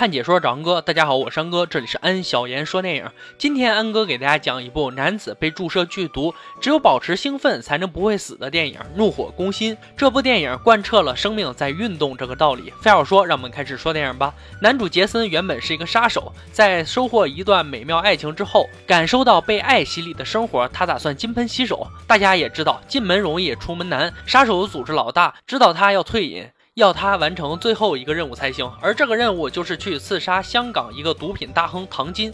看解说找安哥，大家好，我是安哥，这里是安小言说电影。今天安哥给大家讲一部男子被注射剧毒，只有保持兴奋才能不会死的电影《怒火攻心》。这部电影贯彻了生命在运动这个道理。废话少说，让我们开始说电影吧。男主杰森原本是一个杀手，在收获一段美妙爱情之后，感受到被爱洗礼的生活，他打算金盆洗手。大家也知道，进门容易出门难，杀手组织老大知道他要退隐。要他完成最后一个任务才行，而这个任务就是去刺杀香港一个毒品大亨唐金。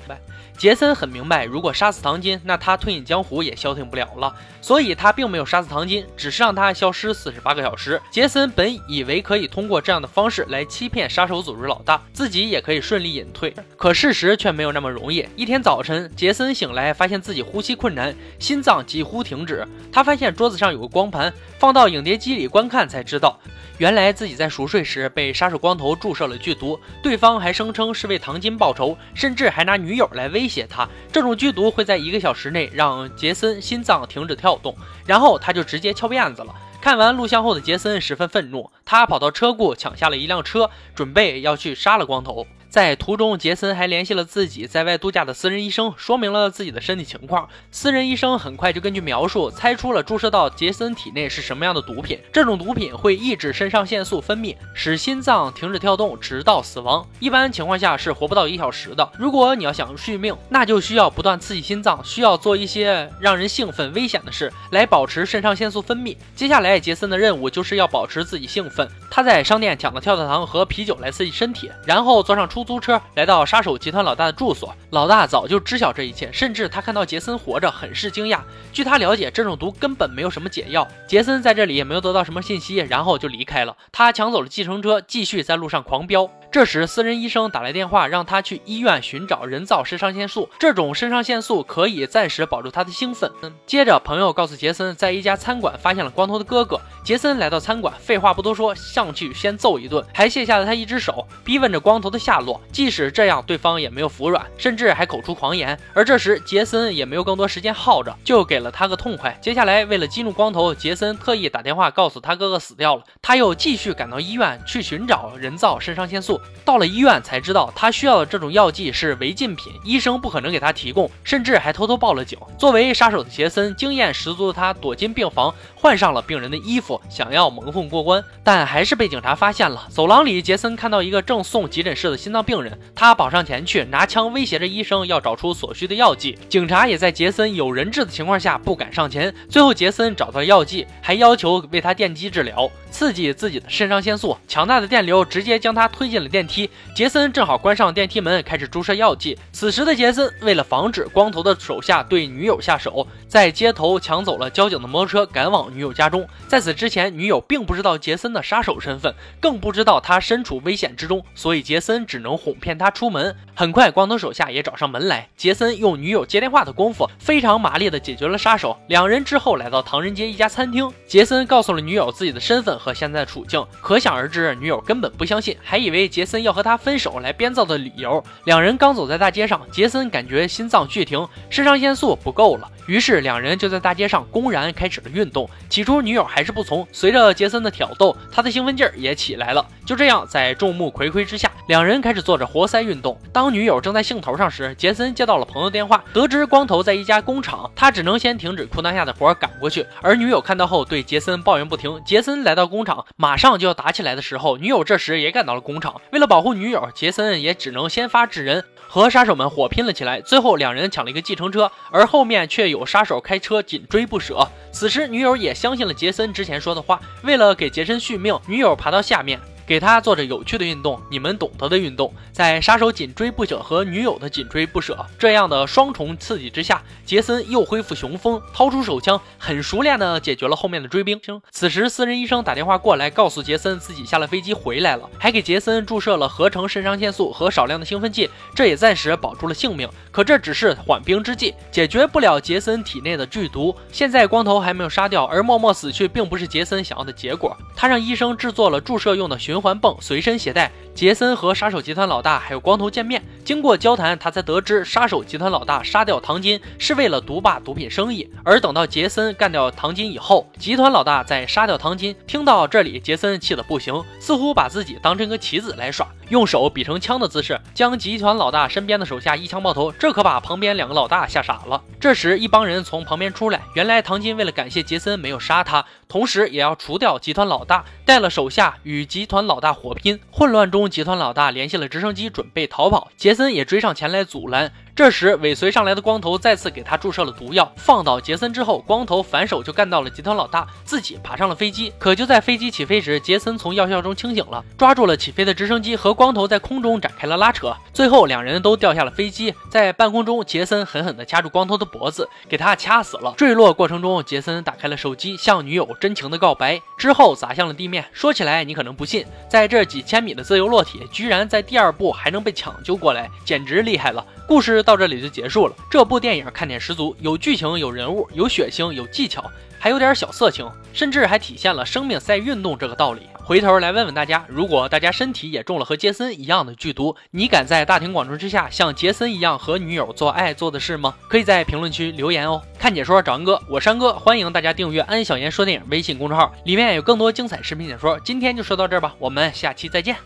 杰森很明白，如果杀死唐金，那他退隐江湖也消停不了了，所以他并没有杀死唐金，只是让他消失四十八个小时。杰森本以为可以通过这样的方式来欺骗杀手组织老大，自己也可以顺利隐退，可事实却没有那么容易。一天早晨，杰森醒来，发现自己呼吸困难，心脏几乎停止。他发现桌子上有个光盘，放到影碟机里观看，才知道。原来自己在熟睡时被杀手光头注射了剧毒，对方还声称是为唐金报仇，甚至还拿女友来威胁他。这种剧毒会在一个小时内让杰森心脏停止跳动，然后他就直接翘辫子了。看完录像后的杰森十分愤怒，他跑到车库抢下了一辆车，准备要去杀了光头。在途中，杰森还联系了自己在外度假的私人医生，说明了自己的身体情况。私人医生很快就根据描述猜出了注射到杰森体内是什么样的毒品。这种毒品会抑制肾上腺素分泌，使心脏停止跳动，直到死亡。一般情况下是活不到一小时的。如果你要想续命，那就需要不断刺激心脏，需要做一些让人兴奋、危险的事来保持肾上腺素分泌。接下来，杰森的任务就是要保持自己兴奋。他在商店抢了跳跳糖和啤酒来刺激身体，然后坐上出。租车来到杀手集团老大的住所，老大早就知晓这一切，甚至他看到杰森活着，很是惊讶。据他了解，这种毒根本没有什么解药。杰森在这里也没有得到什么信息，然后就离开了。他抢走了计程车，继续在路上狂飙。这时，私人医生打来电话，让他去医院寻找人造肾上腺素。这种肾上腺素可以暂时保住他的兴奋。接着，朋友告诉杰森，在一家餐馆发现了光头的哥哥。杰森来到餐馆，废话不多说，上去先揍一顿，还卸下了他一只手，逼问着光头的下落。即使这样，对方也没有服软，甚至还口出狂言。而这时，杰森也没有更多时间耗着，就给了他个痛快。接下来，为了激怒光头，杰森特意打电话告诉他哥哥死掉了。他又继续赶到医院去寻找人造肾上腺素。到了医院才知道，他需要的这种药剂是违禁品，医生不可能给他提供，甚至还偷偷报了警。作为杀手的杰森，经验十足的他躲进病房，换上了病人的衣服，想要蒙混过关，但还是被警察发现了。走廊里，杰森看到一个正送急诊室的心脏病人，他跑上前去，拿枪威胁着医生要找出所需的药剂。警察也在杰森有人质的情况下不敢上前。最后，杰森找到了药剂，还要求为他电击治疗，刺激自己的肾上腺素。强大的电流直接将他推进了电梯。杰森正好关上电梯门，开始注射药剂。此时的杰森为了防止光头的手下对女友下手，在街头抢走了交警的摩托车，赶往女友家中。在此之之前，女友并不知道杰森的杀手身份，更不知道他身处危险之中，所以杰森只能哄骗他出门。很快，光头手下也找上门来。杰森用女友接电话的功夫，非常麻利地解决了杀手。两人之后来到唐人街一家餐厅，杰森告诉了女友自己的身份和现在的处境，可想而知，女友根本不相信，还以为杰森要和他分手来编造的理由。两人刚走在大街上，杰森感觉心脏剧停，肾上腺素不够了。于是两人就在大街上公然开始了运动。起初女友还是不从，随着杰森的挑逗，他的兴奋劲儿也起来了。就这样，在众目睽睽之下，两人开始做着活塞运动。当女友正在兴头上时，杰森接到了朋友电话，得知光头在一家工厂，他只能先停止裤裆下的活赶过去。而女友看到后，对杰森抱怨不停。杰森来到工厂，马上就要打起来的时候，女友这时也赶到了工厂。为了保护女友，杰森也只能先发制人。和杀手们火拼了起来，最后两人抢了一个计程车，而后面却有杀手开车紧追不舍。此时，女友也相信了杰森之前说的话，为了给杰森续命，女友爬到下面。给他做着有趣的运动，你们懂得的运动。在杀手紧追不舍和女友的紧追不舍这样的双重刺激之下，杰森又恢复雄风，掏出手枪，很熟练的解决了后面的追兵。此时，私人医生打电话过来，告诉杰森自己下了飞机回来了，还给杰森注射了合成肾上腺素和少量的兴奋剂，这也暂时保住了性命。可这只是缓兵之计，解决不了杰森体内的剧毒。现在光头还没有杀掉，而默默死去并不是杰森想要的结果。他让医生制作了注射用的循。循环泵随身携带。杰森和杀手集团老大还有光头见面，经过交谈，他才得知杀手集团老大杀掉唐金是为了独霸毒品生意。而等到杰森干掉唐金以后，集团老大再杀掉唐金。听到这里，杰森气得不行，似乎把自己当成个棋子来耍，用手比成枪的姿势，将集团老大身边的手下一枪爆头。这可把旁边两个老大吓傻了。这时，一帮人从旁边出来，原来唐金为了感谢杰森没有杀他，同时也要除掉集团老大，带了手下与集团老大火拼。混乱中。集团老大联系了直升机，准备逃跑。杰森也追上前来阻拦。这时，尾随上来的光头再次给他注射了毒药，放倒杰森之后，光头反手就干到了集团老大，自己爬上了飞机。可就在飞机起飞时，杰森从药效中清醒了，抓住了起飞的直升机，和光头在空中展开了拉扯。最后，两人都掉下了飞机。在半空中，杰森狠狠地掐住光头的脖子，给他掐死了。坠落过程中，杰森打开了手机，向女友真情的告白，之后砸向了地面。说起来，你可能不信，在这几千米的自由落体，居然在第二步还能被抢救过来，简直厉害了。故事到这里就结束了。这部电影看点十足，有剧情，有人物，有血腥，有技巧，还有点小色情，甚至还体现了生命在运动这个道理。回头来问问大家，如果大家身体也中了和杰森一样的剧毒，你敢在大庭广众之下像杰森一样和女友做爱做的事吗？可以在评论区留言哦。看解说找安哥，我山哥，欢迎大家订阅安小言说电影微信公众号，里面有更多精彩视频解说。今天就说到这儿吧，我们下期再见。